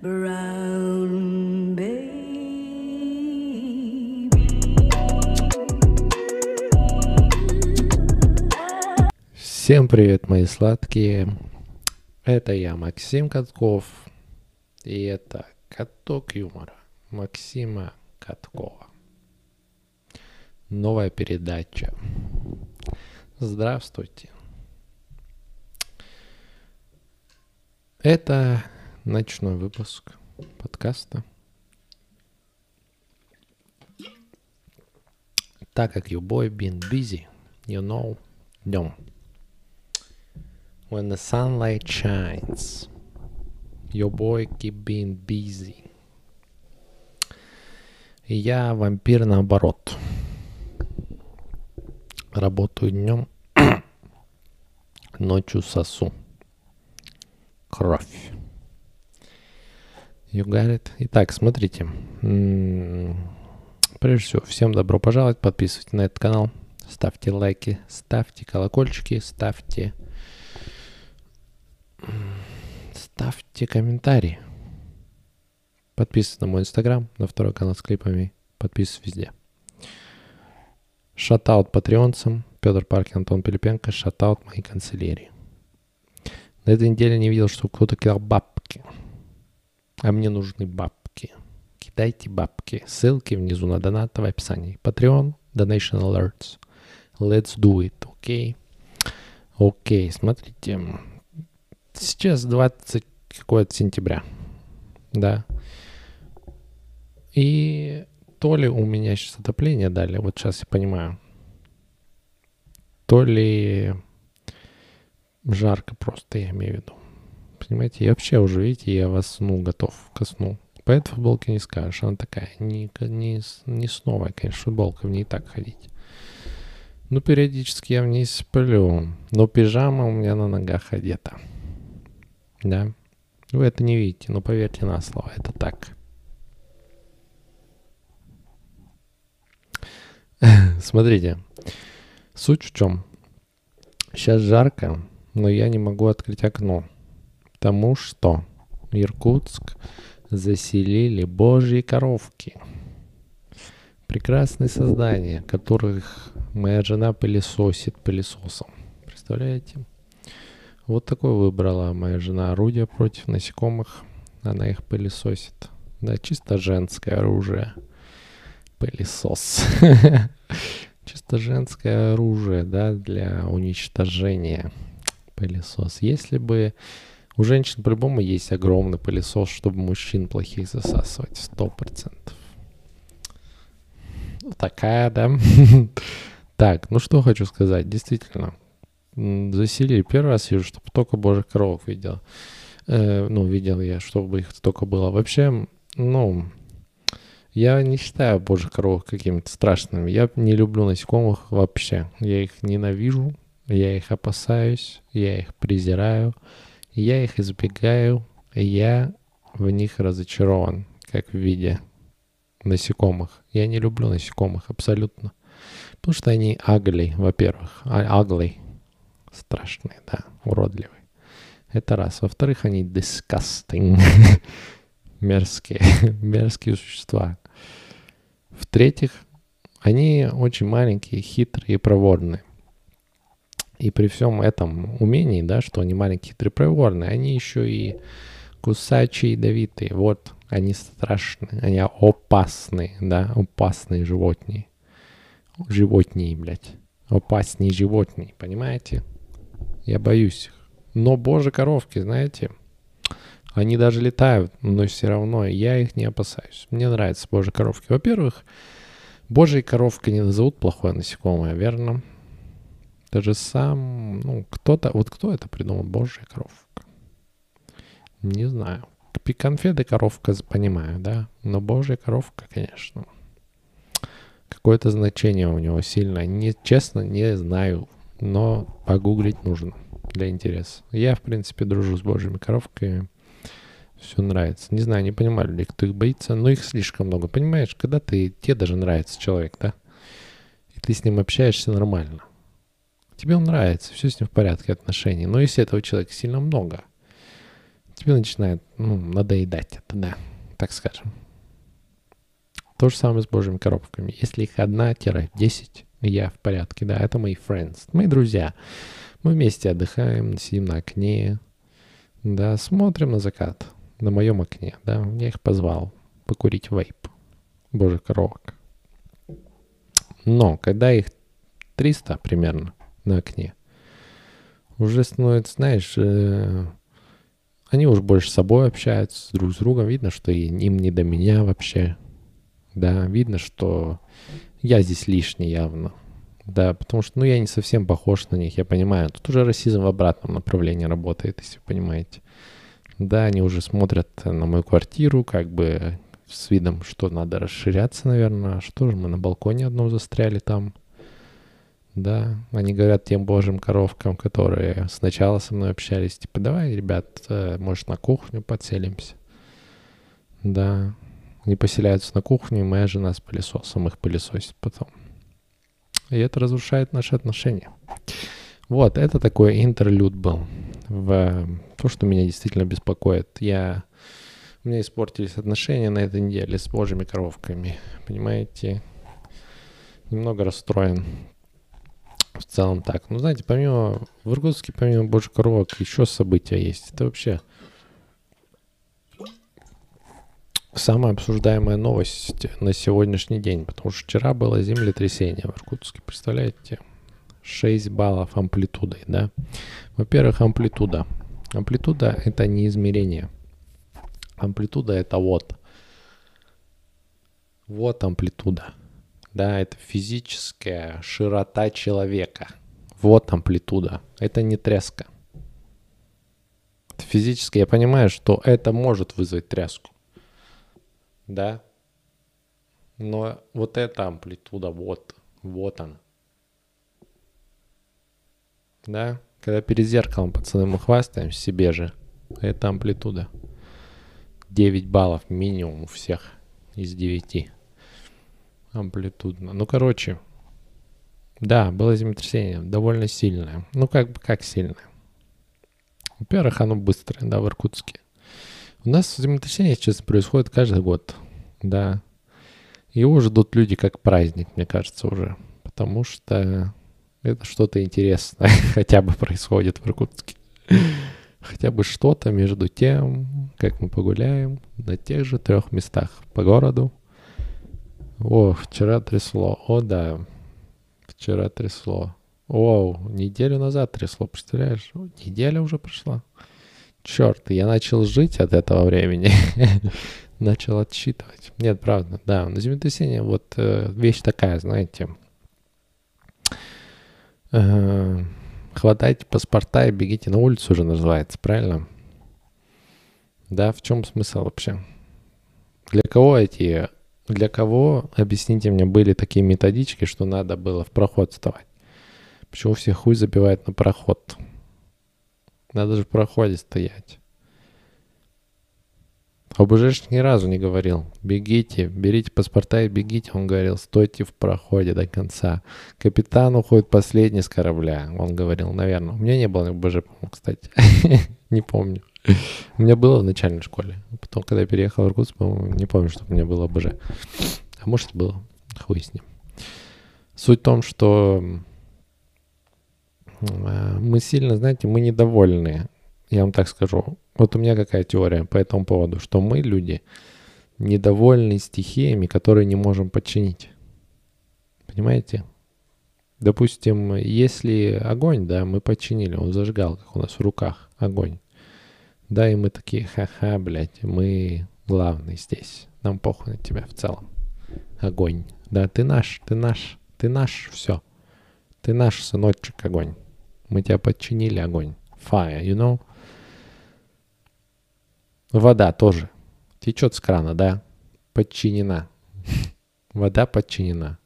Всем привет, мои сладкие. Это я, Максим Катков. И это Каток юмора Максима Каткова. Новая передача. Здравствуйте. Это ночной выпуск подкаста. Так как your boy been busy, you know, днем. When the sunlight shines, your boy keep being busy. И я вампир наоборот. Работаю днем, ночью сосу. Кровь. You got it? Итак, смотрите. Прежде всего, всем добро пожаловать. Подписывайтесь на этот канал. Ставьте лайки, ставьте колокольчики, ставьте... Ставьте комментарии. Подписывайтесь на мой инстаграм, на второй канал с клипами. Подписывайтесь везде. Шатаут патреонцам. Петр Паркин, Антон Пилипенко. Шатаут моей канцелярии. На этой неделе не видел, что кто-то кидал бабки. А мне нужны бабки. Кидайте бабки. Ссылки внизу на донат в описании. Patreon, Donation Alerts. Let's do it, окей? Окей, смотрите. Сейчас 20 какое-то сентября. Да. И то ли у меня сейчас отопление дали, вот сейчас я понимаю. То ли жарко просто, я имею в виду. Понимаете, я вообще уже, видите, я во сну готов ко сну. По этой футболке не скажешь, она такая, не, не, не сновая, конечно, футболка, в ней так ходить. Ну, периодически я в ней сплю, но пижама у меня на ногах одета. Да. Вы это не видите, но поверьте на слово, это так. Смотрите, суть в чем? Сейчас жарко, но я не могу открыть окно, потому что Иркутск заселили божьи коровки. Прекрасные создания, которых моя жена пылесосит пылесосом. Представляете? Вот такое выбрала моя жена орудие против насекомых. Она их пылесосит. Да, чисто женское оружие. Пылесос. Чисто женское оружие, да, для уничтожения. Пылесос. Если бы у женщин по-любому есть огромный пылесос, чтобы мужчин плохих засасывать. Сто процентов. Такая, да. Так, ну что хочу сказать. Действительно, м, заселили. Первый раз вижу, чтобы только божьих коровок видел. Э, ну, видел я, чтобы их столько было. Вообще, ну, я не считаю божьих коровок какими-то страшными. Я не люблю насекомых вообще. Я их ненавижу, я их опасаюсь, я их презираю, я их избегаю, я в них разочарован, как в виде насекомых. Я не люблю насекомых абсолютно. Потому что они агли, во-первых. А- Ugly. Страшные, да, уродливые. Это раз. Во-вторых, они disgusting. Мерзкие. Мерзкие существа. В-третьих, они очень маленькие, хитрые и проворные. И при всем этом умении, да, что они маленькие, хитрые, проворные, они еще и кусачие, ядовитые. Вот, они страшные, они опасные, да, опасные животные. Животные, блядь. Опаснее животные, понимаете? Я боюсь их. Но боже коровки, знаете, они даже летают, но все равно я их не опасаюсь. Мне нравятся божьи коровки. Во-первых, божьей коровкой не назовут плохое насекомое, верно? Даже сам, ну, кто-то, вот кто это придумал, божья коровка? Не знаю. Конфеты коровка, понимаю, да? Но божья коровка, конечно. Какое-то значение у него сильное. Не, честно, не знаю, но погуглить нужно для интереса. Я, в принципе, дружу с божьими коровками. Все нравится. Не знаю, не понимаю, ли кто их боится, но их слишком много. Понимаешь, когда ты, тебе даже нравится человек, да? И ты с ним общаешься нормально. Тебе он нравится, все с ним в порядке отношений. Но если этого человека сильно много, тебе начинает ну, надоедать это, да, так скажем. То же самое с божьими коробками. Если их одна-десять, я в порядке, да, это мои friends, мои друзья. Мы вместе отдыхаем, сидим на окне, да, смотрим на закат на моем окне, да, я их позвал покурить вейп божьих коробок. Но когда их 300 примерно на окне, уже становится, знаешь, э, они уже больше с собой общаются, друг с другом. Видно, что им не до меня вообще. Да, видно, что я здесь лишний явно. Да, потому что, ну, я не совсем похож на них, я понимаю. Тут уже расизм в обратном направлении работает, если вы понимаете. Да, они уже смотрят на мою квартиру, как бы с видом, что надо расширяться, наверное. А что же мы на балконе одном застряли там? Да, они говорят тем божьим коровкам, которые сначала со мной общались, типа, давай, ребят, э, может, на кухню подселимся. Да, они поселяются на кухню, и моя жена с пылесосом их пылесосит потом. И это разрушает наши отношения. Вот, это такой интерлюд был в то, что меня действительно беспокоит. Я... У меня испортились отношения на этой неделе с божьими коровками. Понимаете? Немного расстроен в целом так. Ну, знаете, помимо в Иркутске, помимо Божьих коровок, еще события есть. Это вообще самая обсуждаемая новость на сегодняшний день, потому что вчера было землетрясение в Иркутске, представляете? 6 баллов амплитудой, да? Во-первых, амплитуда. Амплитуда — это не измерение. Амплитуда — это вот. Вот амплитуда. Да, это физическая широта человека. Вот амплитуда. Это не тряска. Это физически я понимаю, что это может вызвать тряску. Да. Но вот эта амплитуда, вот, вот она. Да, когда перед зеркалом, пацаны, мы хвастаем себе же. Это амплитуда. 9 баллов минимум у всех из 9 амплитудно. Ну, короче, да, было землетрясение довольно сильное. Ну, как бы как сильное. Во-первых, оно быстрое, да, в Иркутске. У нас землетрясение сейчас происходит каждый год, да. Его ждут люди как праздник, мне кажется, уже. Потому что это что-то интересное хотя бы происходит в Иркутске. Хотя бы что-то между тем, как мы погуляем на тех же трех местах по городу, о, вчера трясло. О, да. Вчера трясло. О, неделю назад трясло, представляешь? Неделя уже прошла. Черт, я начал жить от этого времени. начал отсчитывать. Нет, правда, да. На землетрясение вот э, вещь такая, знаете. Э, хватайте паспорта и бегите на улицу уже называется, правильно? Да, в чем смысл вообще? Для кого эти для кого, объясните мне, были такие методички, что надо было в проход вставать? Почему все хуй забивают на проход? Надо же в проходе стоять. ОБЖшник ни разу не говорил, бегите, берите паспорта и бегите. Он говорил, стойте в проходе до конца. Капитан уходит последний с корабля. Он говорил, наверное. У меня не было ОБЖ, кстати. Не помню. У меня было в начальной школе. Потом, когда я переехал в Иркутск, не помню, что у меня было БЖ. А может, было. Хуй с ним. Суть в том, что э, мы сильно, знаете, мы недовольны. Я вам так скажу. Вот у меня какая теория по этому поводу, что мы, люди, недовольны стихиями, которые не можем подчинить. Понимаете? Допустим, если огонь, да, мы подчинили, он зажигал, как у нас в руках огонь. Да, и мы такие, ха-ха, блядь, мы главный здесь. Нам похуй на тебя в целом. Огонь. Да, ты наш, ты наш, ты наш, все. Ты наш сыночек, огонь. Мы тебя подчинили, огонь. Fire, you know? Вода тоже. Течет с крана, да? Подчинена. Вода подчинена.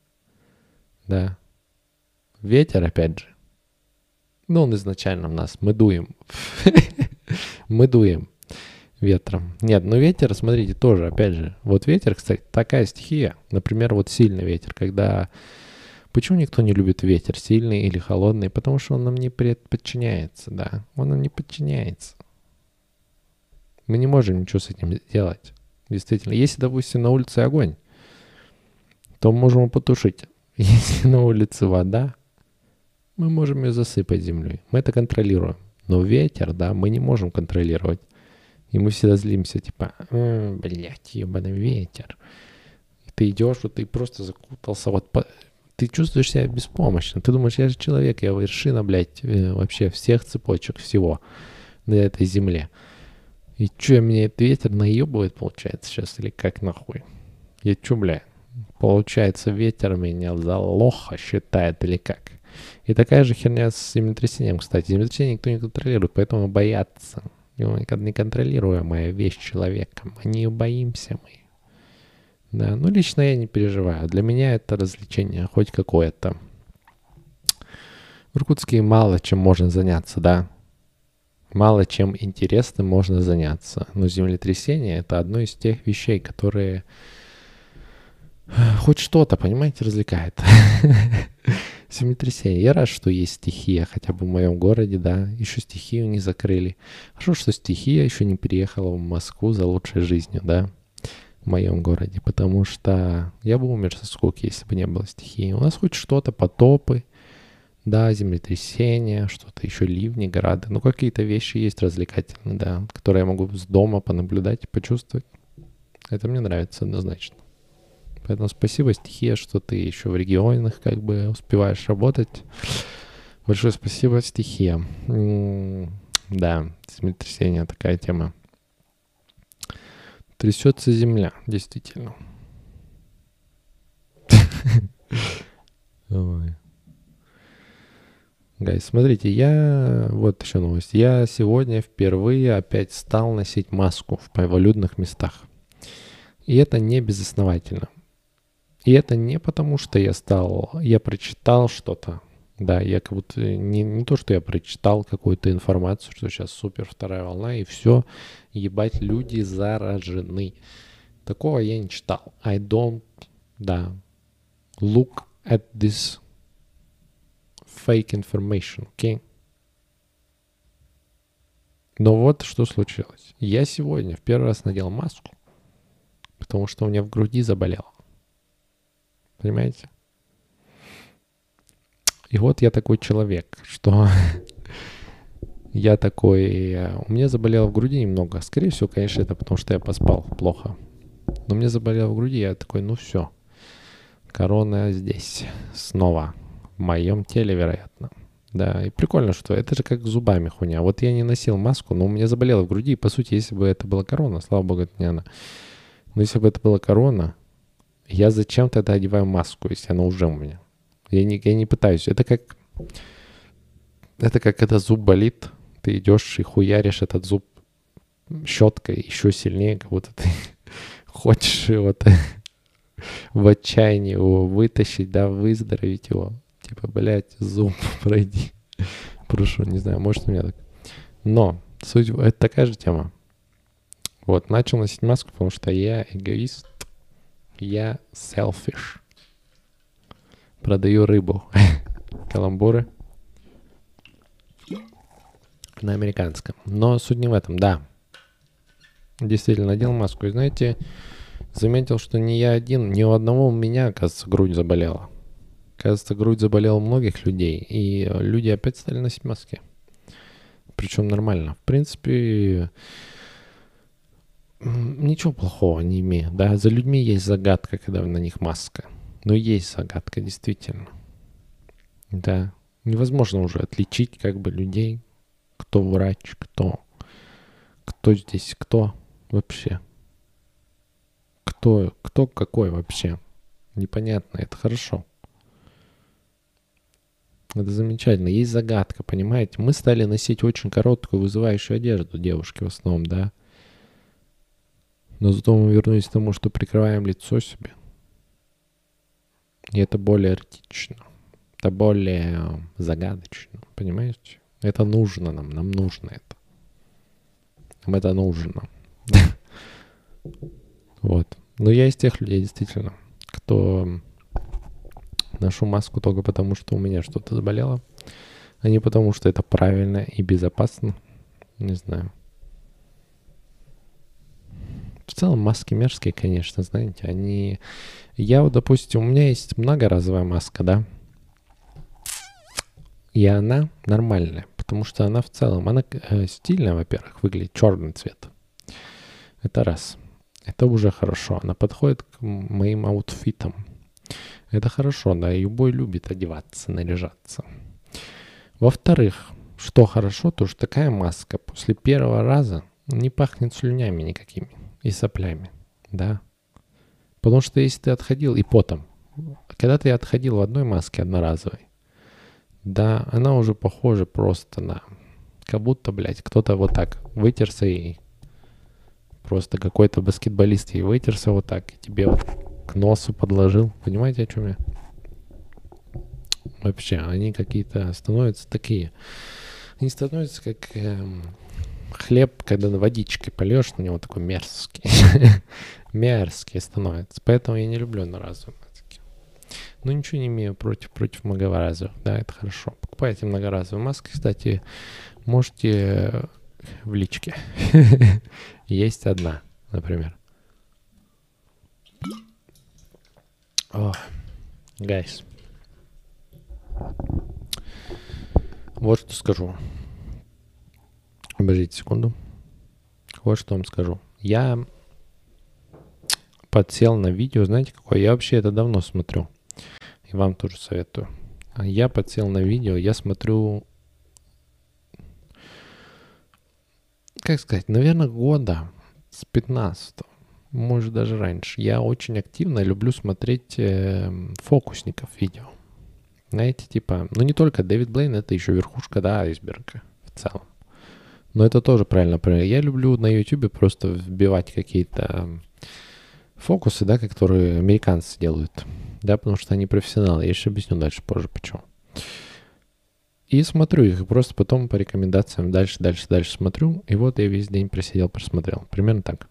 Да. Ветер, опять же. Ну, он изначально у нас. Мы дуем. мы дуем ветром. Нет, ну ветер, смотрите, тоже, опять же, вот ветер, кстати, такая стихия, например, вот сильный ветер, когда... Почему никто не любит ветер, сильный или холодный? Потому что он нам не подчиняется, да, он нам не подчиняется. Мы не можем ничего с этим сделать. Действительно. Если, допустим, на улице огонь, то можем его потушить. Если на улице вода, мы можем ее засыпать землей. Мы это контролируем. Но ветер, да, мы не можем контролировать. И мы всегда злимся, типа, э, блядь, ебаный ветер. И ты идешь, вот ты просто закутался, вот по... ты чувствуешь себя беспомощным. Ты думаешь, я же человек, я вершина, блядь, э, вообще всех цепочек, всего на этой земле. И что, мне этот ветер наебывает, получается, сейчас, или как нахуй? Я чё, бля, получается, ветер меня за лоха считает, или как? И такая же херня с землетрясением, кстати. Землетрясение никто не контролирует, поэтому боятся. Неконтролируемая вещь человеком. Мы не боимся мы. Да, ну лично я не переживаю. Для меня это развлечение хоть какое-то. В Иркутске мало чем можно заняться, да. Мало чем интересным можно заняться. Но землетрясение — это одно из тех вещей, которые хоть что-то, понимаете, развлекает. землетрясение. Я рад, что есть стихия, хотя бы в моем городе, да. Еще стихию не закрыли. Хорошо, что стихия еще не переехала в Москву за лучшей жизнью, да, в моем городе. Потому что я бы умер со скуки, если бы не было стихии. У нас хоть что-то, потопы, да, землетрясения, что-то еще, ливни, грады. Ну, какие-то вещи есть развлекательные, да, которые я могу с дома понаблюдать почувствовать. Это мне нравится однозначно. Поэтому спасибо, стихия, что ты еще в регионах как бы успеваешь работать. Большое спасибо, стихия. Да, землетрясение такая тема. Трясется земля, действительно. Гай, смотрите, я... Вот еще новость. Я сегодня впервые опять стал носить маску в повалюдных местах. И это не безосновательно. И это не потому, что я стал, я прочитал что-то. Да, я как будто не, не то, что я прочитал какую-то информацию, что сейчас супер вторая волна, и все, ебать, люди заражены. Такого я не читал. I don't, да, look at this fake information, okay? Но вот что случилось. Я сегодня в первый раз надел маску, потому что у меня в груди заболело. Понимаете? И вот я такой человек, что я такой... У меня заболело в груди немного. Скорее всего, конечно, это потому, что я поспал плохо. Но мне заболело в груди, я такой, ну все. Корона здесь снова. В моем теле, вероятно. Да, и прикольно, что это же как зубами хуйня. Вот я не носил маску, но у меня заболело в груди. И, по сути, если бы это была корона, слава богу, это не она. Но если бы это была корона, я зачем тогда одеваю маску, если она уже у меня? Я не, я не пытаюсь. Это как... Это как когда зуб болит, ты идешь и хуяришь этот зуб щеткой еще сильнее, как будто ты хочешь его в отчаянии его вытащить, да, выздороветь его. Типа, блядь, зуб пройди. Прошу, не знаю, может у меня так. Но суть, это такая же тема. Вот, начал носить маску, потому что я эгоист, я selfish. Продаю рыбу. Каламбуры. На американском. Но суть не в этом, да. Действительно, надел маску. И знаете, заметил, что не я один, ни у одного у меня, кажется, грудь заболела. Кажется, грудь заболела у многих людей. И люди опять стали носить маски. Причем нормально. В принципе, ничего плохого не имею. Да, за людьми есть загадка, когда на них маска. Но есть загадка, действительно. Да, невозможно уже отличить как бы людей, кто врач, кто, кто здесь, кто вообще. Кто, кто какой вообще. Непонятно, это хорошо. Это замечательно. Есть загадка, понимаете? Мы стали носить очень короткую вызывающую одежду, девушки в основном, да. Но зато мы вернулись к тому, что прикрываем лицо себе. И это более эротично. Это более э, загадочно. Понимаете? Это нужно нам. Нам нужно это. Нам это нужно. Вот. Но я из тех людей, действительно, кто ношу маску только потому, что у меня что-то заболело, а не потому, что это правильно и безопасно. Не знаю. В целом маски мерзкие, конечно, знаете, они... Я вот, допустим, у меня есть многоразовая маска, да, и она нормальная, потому что она в целом, она э, стильная, во-первых, выглядит черный цвет. Это раз. Это уже хорошо. Она подходит к моим аутфитам. Это хорошо, да, и любой любит одеваться, наряжаться. Во-вторых, что хорошо, то что такая маска после первого раза не пахнет слюнями никакими и соплями, да. Потому что если ты отходил и потом, когда ты отходил в одной маске одноразовой, да, она уже похожа просто на... Как будто, блядь, кто-то вот так вытерся и... Просто какой-то баскетболист и вытерся вот так, и тебе вот к носу подложил. Понимаете, о чем я? Вообще, они какие-то становятся такие. Они становятся как эм, хлеб, когда на водичке польешь на него такой мерзкий. мерзкий становится. Поэтому я не люблю одноразовые маски. Но ничего не имею против, против многоразовых. Да, это хорошо. Покупайте многоразовые маски. Кстати, можете в личке. Есть одна, например. О, guys. Вот что скажу. Обождите секунду. Вот что вам скажу. Я подсел на видео, знаете какое? Я вообще это давно смотрю. И вам тоже советую. Я подсел на видео, я смотрю, как сказать, наверное, года с 15 может даже раньше. Я очень активно люблю смотреть э, фокусников видео. Знаете, типа, ну не только Дэвид Блейн, это еще верхушка, да, айсберга в целом. Но это тоже правильно. Я люблю на YouTube просто вбивать какие-то фокусы, да, которые американцы делают. Да, потому что они профессионалы. Я еще объясню дальше позже, почему. И смотрю их, просто потом по рекомендациям дальше, дальше, дальше смотрю. И вот я весь день просидел, просмотрел. Примерно так.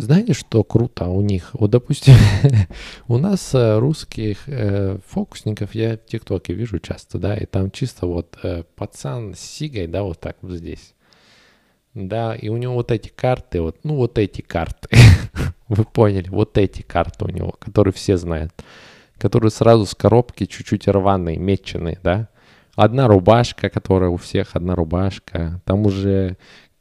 Знаете, что круто у них? Вот, допустим, у нас э, русских э, фокусников я в ТикТоке вижу часто, да, и там чисто вот э, пацан с сигой, да, вот так вот здесь. Да, и у него вот эти карты, вот, ну вот эти карты, вы поняли, вот эти карты у него, которые все знают, которые сразу с коробки чуть-чуть рваные, меченые, да. Одна рубашка, которая у всех одна рубашка, там уже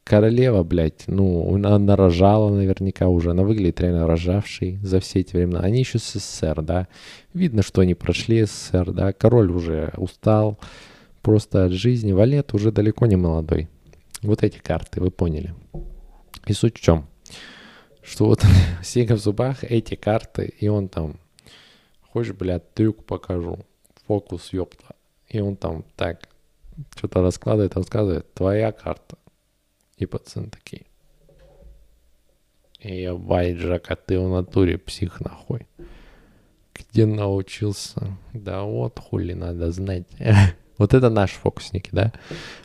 королева, блядь, ну, она рожала наверняка уже, она выглядит реально рожавшей за все эти времена. Они еще с СССР, да, видно, что они прошли СССР, да, король уже устал просто от жизни, валет уже далеко не молодой. Вот эти карты, вы поняли. И суть в чем? Что вот Сига в зубах, эти карты, и он там, хочешь, блядь, трюк покажу, фокус, ёпта. И он там так, что-то раскладывает, рассказывает, твоя карта. И пацаны такие. Ебать, Жак, а ты в натуре псих нахуй. Где научился? Да вот хули надо знать. вот это наши фокусники, да?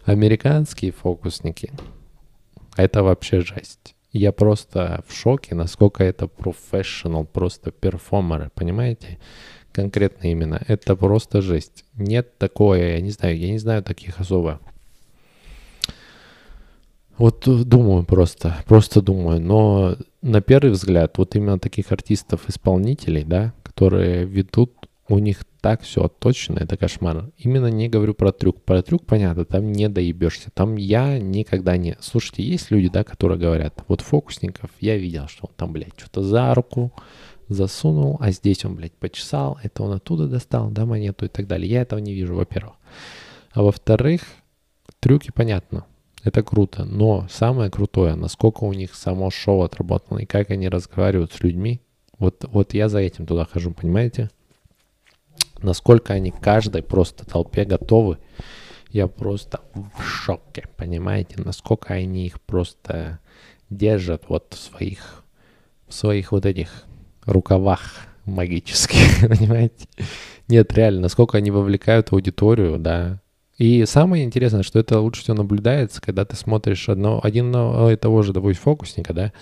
Американские фокусники. Это вообще жесть. Я просто в шоке, насколько это профессионал, просто перформеры, понимаете? Конкретно именно. Это просто жесть. Нет такое, я не знаю, я не знаю таких особо вот думаю просто, просто думаю, но на первый взгляд вот именно таких артистов-исполнителей, да, которые ведут, у них так все точно, это кошмар. Именно не говорю про трюк. Про трюк, понятно, там не доебешься. Там я никогда не... Слушайте, есть люди, да, которые говорят, вот фокусников я видел, что он там, блядь, что-то за руку засунул, а здесь он, блядь, почесал, это он оттуда достал, да, монету и так далее. Я этого не вижу, во-первых. А во-вторых, трюки понятно это круто, но самое крутое, насколько у них само шоу отработано и как они разговаривают с людьми. Вот, вот я за этим туда хожу, понимаете? Насколько они каждой просто толпе готовы. Я просто в шоке, понимаете? Насколько они их просто держат вот в своих, в своих вот этих рукавах магических, понимаете? Нет, реально, насколько они вовлекают аудиторию, да, и самое интересное, что это лучше всего наблюдается, когда ты смотришь одно, один и того же, допустим, фокусника, да,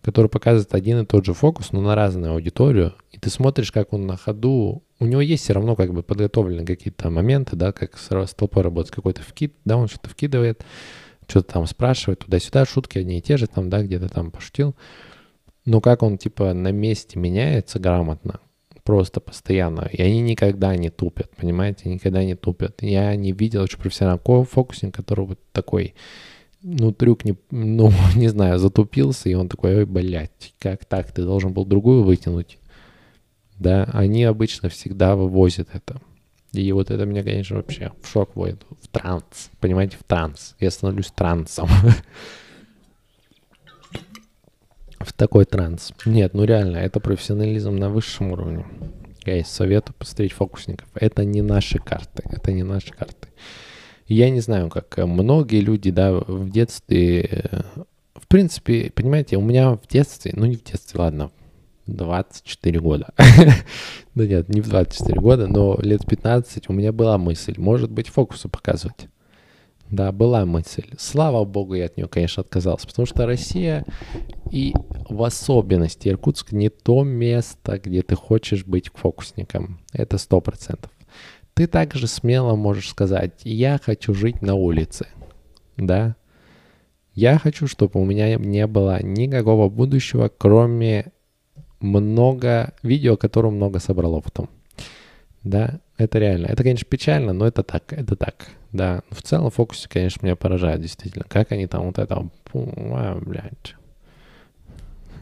который показывает один и тот же фокус, но на разную аудиторию, и ты смотришь, как он на ходу, у него есть все равно как бы подготовлены какие-то моменты, да, как с толпой работать, какой-то вкид, да, он что-то вкидывает, что-то там спрашивает туда-сюда, шутки одни и те же, там, да, где-то там пошутил. Но как он, типа, на месте меняется грамотно, просто постоянно. И они никогда не тупят, понимаете, никогда не тупят. Я не видел очень профессионального фокусника, который вот такой, ну, трюк не, ну, не знаю, затупился, и он такой, ой, блядь, как так, ты должен был другую вытянуть. Да, они обычно всегда вывозят это. И вот это меня, конечно, вообще в шок вводит, в транс, понимаете, в транс. Я становлюсь трансом. в такой транс. Нет, ну реально, это профессионализм на высшем уровне. Я советую посмотреть фокусников. Это не наши карты, это не наши карты. Я не знаю, как многие люди, да, в детстве, э, в принципе, понимаете, у меня в детстве, ну не в детстве, ладно, 24 года. да нет, не в 24 года, но лет 15 у меня была мысль, может быть, фокусы показывать. Да, была мысль. Слава богу, я от нее, конечно, отказался, потому что Россия и в особенности Иркутск не то место, где ты хочешь быть фокусником. Это сто процентов. Ты также смело можешь сказать, я хочу жить на улице. Да? Я хочу, чтобы у меня не было никакого будущего, кроме много видео, которое много собрало потом. Да, это реально. Это, конечно, печально, но это так, это так. Да, в целом фокусе, конечно, меня поражает действительно. Как они там вот это... А, блядь.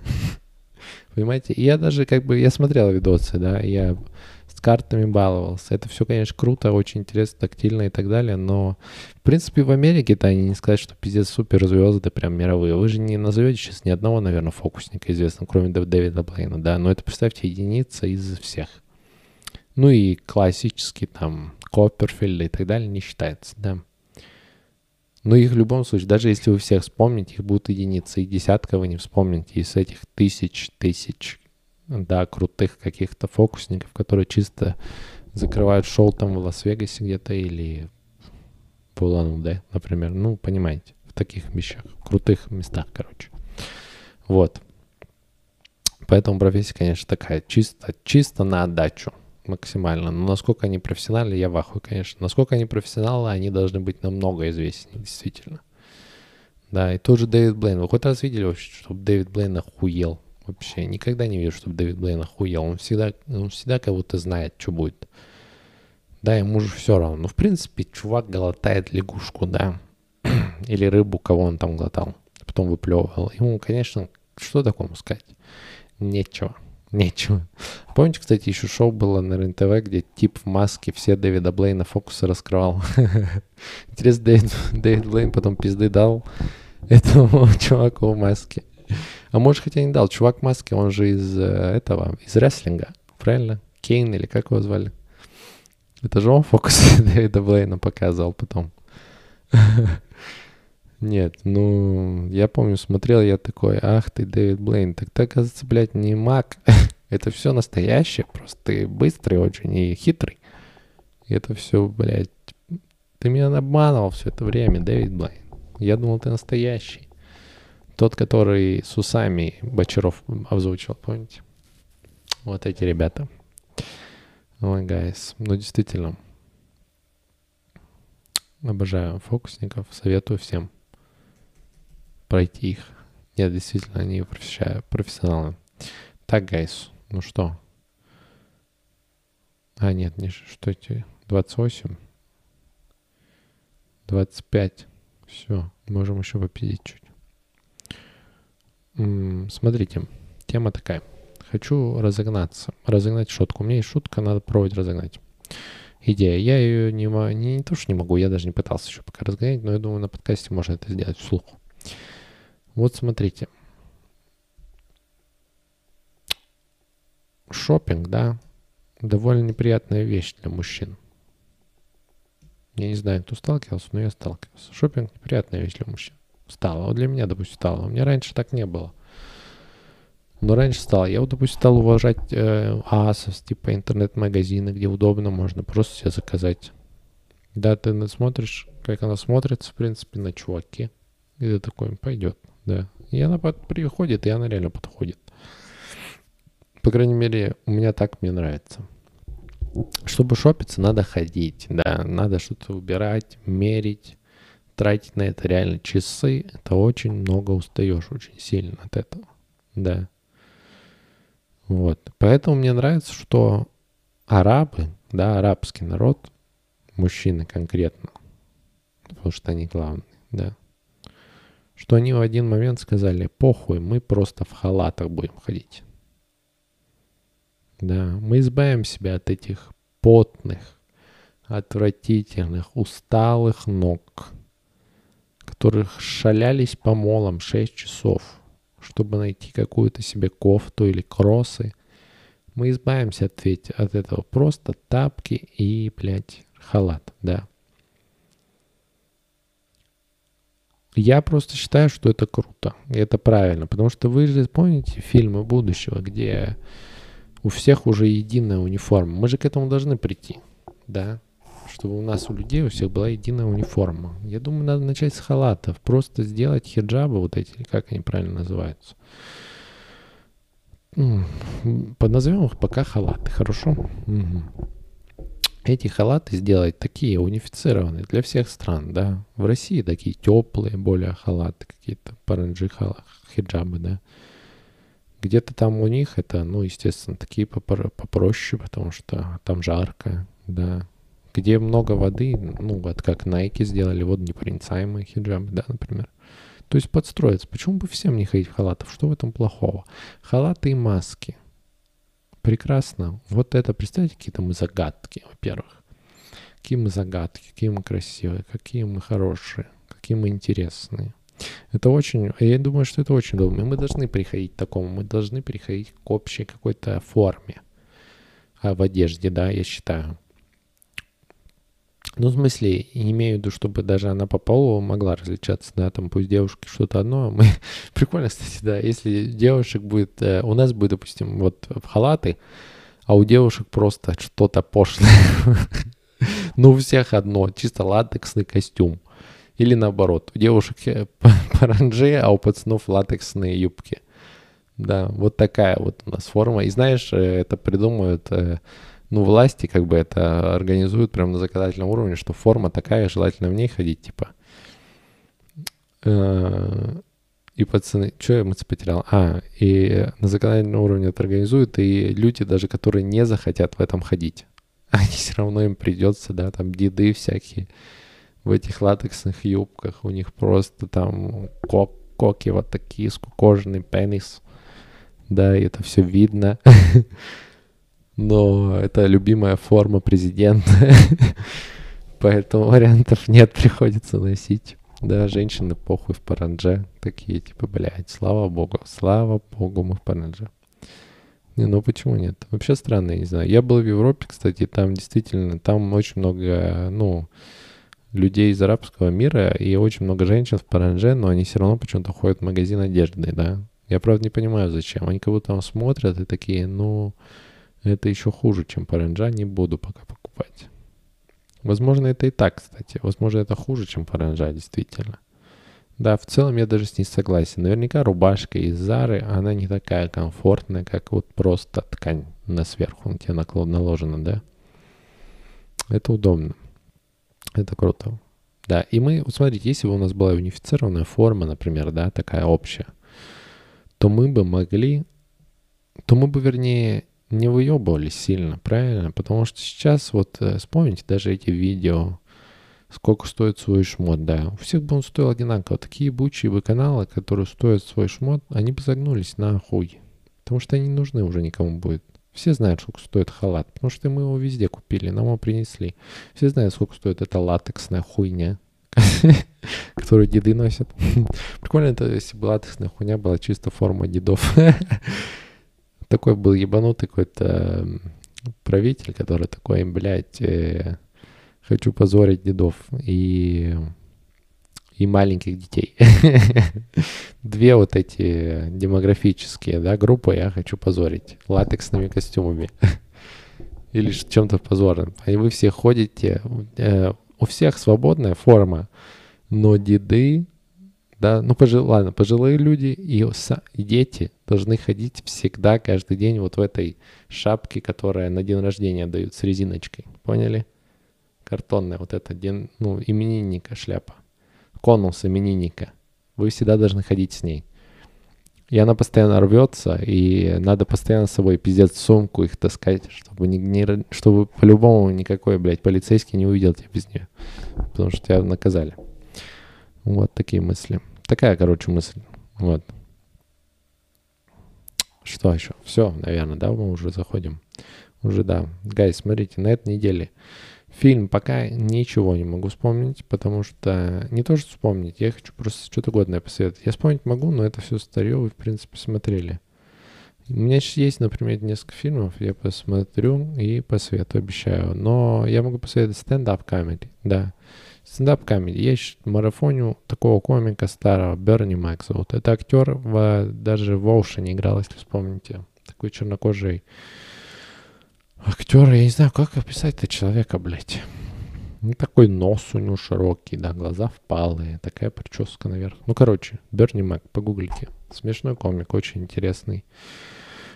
Понимаете? я даже как бы... Я смотрел видосы, да, я с картами баловался. Это все, конечно, круто, очень интересно, тактильно и так далее, но, в принципе, в Америке-то они не сказать, что пиздец суперзвезды прям мировые. Вы же не назовете сейчас ни одного, наверное, фокусника известного, кроме Дэвида Блейна, да, но это, представьте, единица из всех. Ну и классический там Копперфильда и так далее не считается, да. Но их в любом случае, даже если вы всех вспомните, их будут единицы, и десятка вы не вспомните из этих тысяч, тысяч, да, крутых каких-то фокусников, которые чисто закрывают шоу там в Лас-Вегасе где-то или в Улан-Удэ, например. Ну, понимаете, в таких вещах, в крутых местах, короче. Вот. Поэтому профессия, конечно, такая чисто, чисто на отдачу максимально. Но насколько они профессионалы, я в ахуе, конечно. Насколько они профессионалы, они должны быть намного известнее, действительно. Да, и тот же Дэвид Блейн. Вы хоть раз видели вообще, чтобы Дэвид Блейн охуел? Вообще, никогда не вижу, чтобы Дэвид Блейн охуел. Он всегда, он всегда будто знает, что будет. Да, ему же все равно. Ну, в принципе, чувак глотает лягушку, да. Или рыбу, кого он там глотал. Потом выплевывал. Ему, конечно, что такому сказать? Нечего. Нечего. Помните, кстати, еще шоу было на РЕН-ТВ, где тип в маске все Дэвида Блейна фокусы раскрывал. Интересно, Дэвид, Дэвид Блейн потом пизды дал этому чуваку в маске. А может, хотя не дал. Чувак в маске, он же из э, этого, из рестлинга, правильно? Кейн или как его звали? Это же он фокусы Дэвида Блейна показывал потом. Нет, ну, я помню, смотрел я такой, ах ты, Дэвид Блейн, так ты, оказывается, блядь, не маг. это все настоящее, просто ты быстрый очень и хитрый. И это все, блядь, ты меня обманывал все это время, Дэвид Блейн. Я думал, ты настоящий. Тот, который с усами Бочаров озвучил, помните? Вот эти ребята. Ой, oh, guys, ну действительно. Обожаю фокусников, советую всем пройти их. Нет, действительно, они профессионалы. Так, гайс, ну что? А, нет, не что эти? 28? 25. Все, можем еще попить чуть. М-м, смотрите, тема такая. Хочу разогнаться. Разогнать шутку. У меня есть шутка, надо пробовать разогнать. Идея. Я ее не, не, не то, что не могу, я даже не пытался еще пока разгонять, но я думаю, на подкасте можно это сделать вслух. Вот смотрите. Шопинг, да, довольно неприятная вещь для мужчин. Я не знаю, кто сталкивался, но я сталкивался. Шопинг неприятная вещь для мужчин. Стало. Вот для меня, допустим, стало. У меня раньше так не было. Но раньше стало. Я вот, допустим, стал уважать э, Asos, типа интернет-магазины, где удобно, можно просто себе заказать. Да, ты смотришь, как она смотрится, в принципе, на чуваке. И ты такой, пойдет да. И она под, приходит, и она реально подходит. По крайней мере, у меня так мне нравится. Чтобы шопиться, надо ходить, да, надо что-то убирать, мерить, тратить на это реально часы, это очень много устаешь, очень сильно от этого. Да. Вот. Поэтому мне нравится, что арабы, да, арабский народ, мужчины конкретно, потому что они главные, да, что они в один момент сказали, похуй, мы просто в халатах будем ходить. Да, мы избавим себя от этих потных, отвратительных, усталых ног, которых шалялись по молам 6 часов, чтобы найти какую-то себе кофту или кроссы. Мы избавимся от, от этого. Просто тапки и, блядь, халат, да. Я просто считаю, что это круто. И это правильно. Потому что вы же помните фильмы будущего, где у всех уже единая униформа. Мы же к этому должны прийти. Да чтобы у нас у людей у всех была единая униформа. Я думаю, надо начать с халатов. Просто сделать хиджабы вот эти, как они правильно называются. Подназовем их пока халаты, хорошо? Угу. Эти халаты сделать такие унифицированные для всех стран, да. В России такие теплые, более халаты какие-то, паранджи, хиджабы, да. Где-то там у них это, ну, естественно, такие попроще, потому что там жарко, да где много воды, ну, вот как Nike сделали, вот непроницаемые хиджабы, да, например. То есть подстроиться. Почему бы всем не ходить в халатов? Что в этом плохого? Халаты и маски. Прекрасно. Вот это, представьте, какие-то мы загадки, во-первых. Какие мы загадки, какие мы красивые, какие мы хорошие, какие мы интересные. Это очень, я думаю, что это очень удобно. мы должны приходить к такому, мы должны переходить к общей какой-то форме а в одежде, да, я считаю. Ну, в смысле, имею в виду, чтобы даже она по полу могла различаться, да, там пусть девушки что-то одно. Мы... Прикольно, кстати, да, если девушек будет, э, у нас будет, допустим, вот в халаты, а у девушек просто что-то пошлое. ну, у всех одно, чисто латексный костюм. Или наоборот, у девушек э, паранджи, а у пацанов латексные юбки. Да, вот такая вот у нас форма. И знаешь, э, это придумают ну, власти как бы это организуют прямо на законодательном уровне, что форма такая, желательно в ней ходить, типа. Э, и пацаны, что я мысль потерял? А, и на законодательном уровне это организуют, и люди даже, которые не захотят в этом ходить, они все равно им придется, да, там деды всякие в этих латексных юбках, у них просто там кок, коки вот такие, скукоженный пенис, да, и это все видно. но это любимая форма президента, поэтому вариантов нет, приходится носить. Да, женщины похуй в паранже, такие типа, блядь, слава богу, слава богу, мы в паранже. Не, ну почему нет? Вообще странно, я не знаю. Я был в Европе, кстати, там действительно, там очень много, ну, людей из арабского мира и очень много женщин в паранже, но они все равно почему-то ходят в магазин одежды, да. Я, правда, не понимаю, зачем. Они как будто там смотрят и такие, ну, это еще хуже, чем паранджа, не буду пока покупать. Возможно, это и так, кстати. Возможно, это хуже, чем паранджа, действительно. Да, в целом я даже с ней согласен. Наверняка рубашка из Зары, она не такая комфортная, как вот просто ткань на сверху на тебя наложена, да? Это удобно. Это круто. Да, и мы, вот смотрите, если бы у нас была унифицированная форма, например, да, такая общая, то мы бы могли, то мы бы, вернее, не выебывались сильно, правильно? Потому что сейчас, вот э, вспомните даже эти видео, сколько стоит свой шмот, да. У всех бы он стоил одинаково. Такие бучие бы каналы, которые стоят свой шмот, они бы загнулись на хуй. Потому что они нужны уже никому будет. Все знают, сколько стоит халат, потому что мы его везде купили, нам его принесли. Все знают, сколько стоит эта латексная хуйня, которую деды носят. Прикольно это, если бы латексная хуйня была чисто форма дедов такой был ебанутый какой-то правитель, который такой, блядь, э, хочу позорить дедов и, и маленьких детей. Две вот эти демографические, да, группы я хочу позорить латексными костюмами. Или чем-то позорным. И вы все ходите, э, у всех свободная форма, но деды да, ну, пожил, ладно, пожилые люди и, и дети должны ходить всегда, каждый день вот в этой шапке, которая на день рождения дают с резиночкой. Поняли? Картонная вот эта, день, ну, именинника шляпа. конус именинника. Вы всегда должны ходить с ней. И она постоянно рвется, и надо постоянно с собой пиздец сумку их таскать, чтобы, не, не, чтобы по-любому никакой, блядь, полицейский не увидел тебя без нее. Потому что тебя наказали. Вот такие мысли. Такая, короче, мысль. Вот. Что еще? Все, наверное, да, мы уже заходим. Уже, да. Гай, смотрите, на этой неделе Фильм пока ничего не могу вспомнить, потому что не то, что вспомнить, я хочу просто что-то годное посоветовать. Я вспомнить могу, но это все старье вы, в принципе, смотрели. У меня сейчас есть, например, несколько фильмов, я посмотрю и посоветую, обещаю. Но я могу посоветовать стендап комедий, да. Стендап комедий. Я марафоню такого комика старого, Берни Макса. Вот это актер в, даже в Оушене играл, если вспомните. Такой чернокожий Актер, я не знаю, как описать-то человека, блядь. Ну, такой нос у него широкий, да, глаза впалые, такая прическа наверх. Ну, короче, Берни Мак, погуглите. Смешной комик, очень интересный.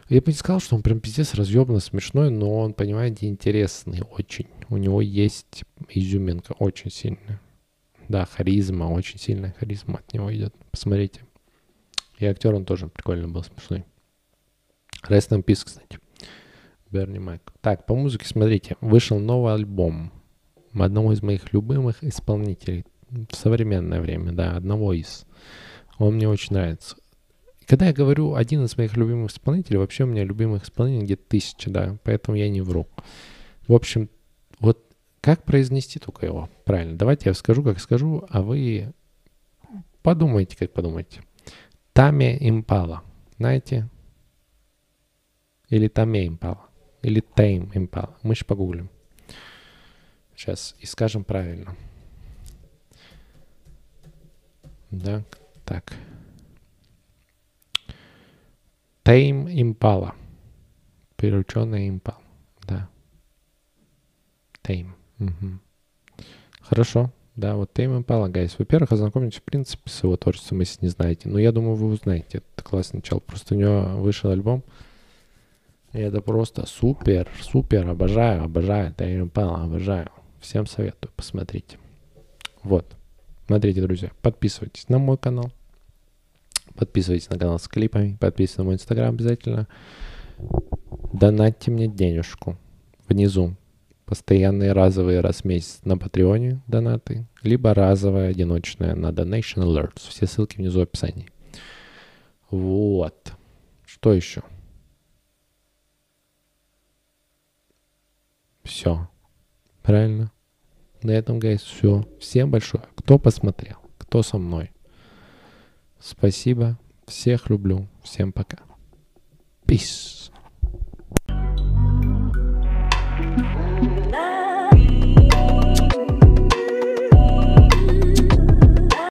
Я бы не сказал, что он прям пиздец разъебно смешной, но он, понимаете, интересный очень. У него есть изюминка очень сильная. Да, харизма, очень сильная харизма от него идет. Посмотрите. И актер он тоже прикольно был, смешной. Rest in Peace, кстати. Берни Мак. Так, по музыке, смотрите, вышел новый альбом одного из моих любимых исполнителей в современное время, да, одного из. Он мне очень нравится. Когда я говорю один из моих любимых исполнителей, вообще у меня любимых исполнителей где-то тысяча, да, поэтому я не вру. В общем, как произнести только его правильно? Давайте я скажу, как скажу, а вы подумайте, как подумайте. Таме Импала. Знаете? Или Таме Импала. Или Tame Impala. Мы сейчас погуглим. Сейчас и скажем правильно. Да, так. Tame Impala. Прирученная импал. Да. Tame. Угу. Хорошо. Да, вот Tame Impala, guys. Во-первых, ознакомьтесь, в принципе, с его творчеством, если не знаете. Но я думаю, вы узнаете. Это классный начало. Просто у него вышел альбом. И это просто супер, супер, обожаю, обожаю, Тайрипал, обожаю. Всем советую, посмотрите. Вот. Смотрите, друзья, подписывайтесь на мой канал. Подписывайтесь на канал с клипами. Подписывайтесь на мой инстаграм обязательно. Донатьте мне денежку внизу постоянные разовые раз в месяц на Патреоне донаты, либо разовая одиночная на Donation Alerts. Все ссылки внизу в описании. Вот. Что еще? Все. Правильно? На этом, гайс, все. Всем большое. Кто посмотрел, кто со мной. Спасибо. Всех люблю. Всем пока. Peace.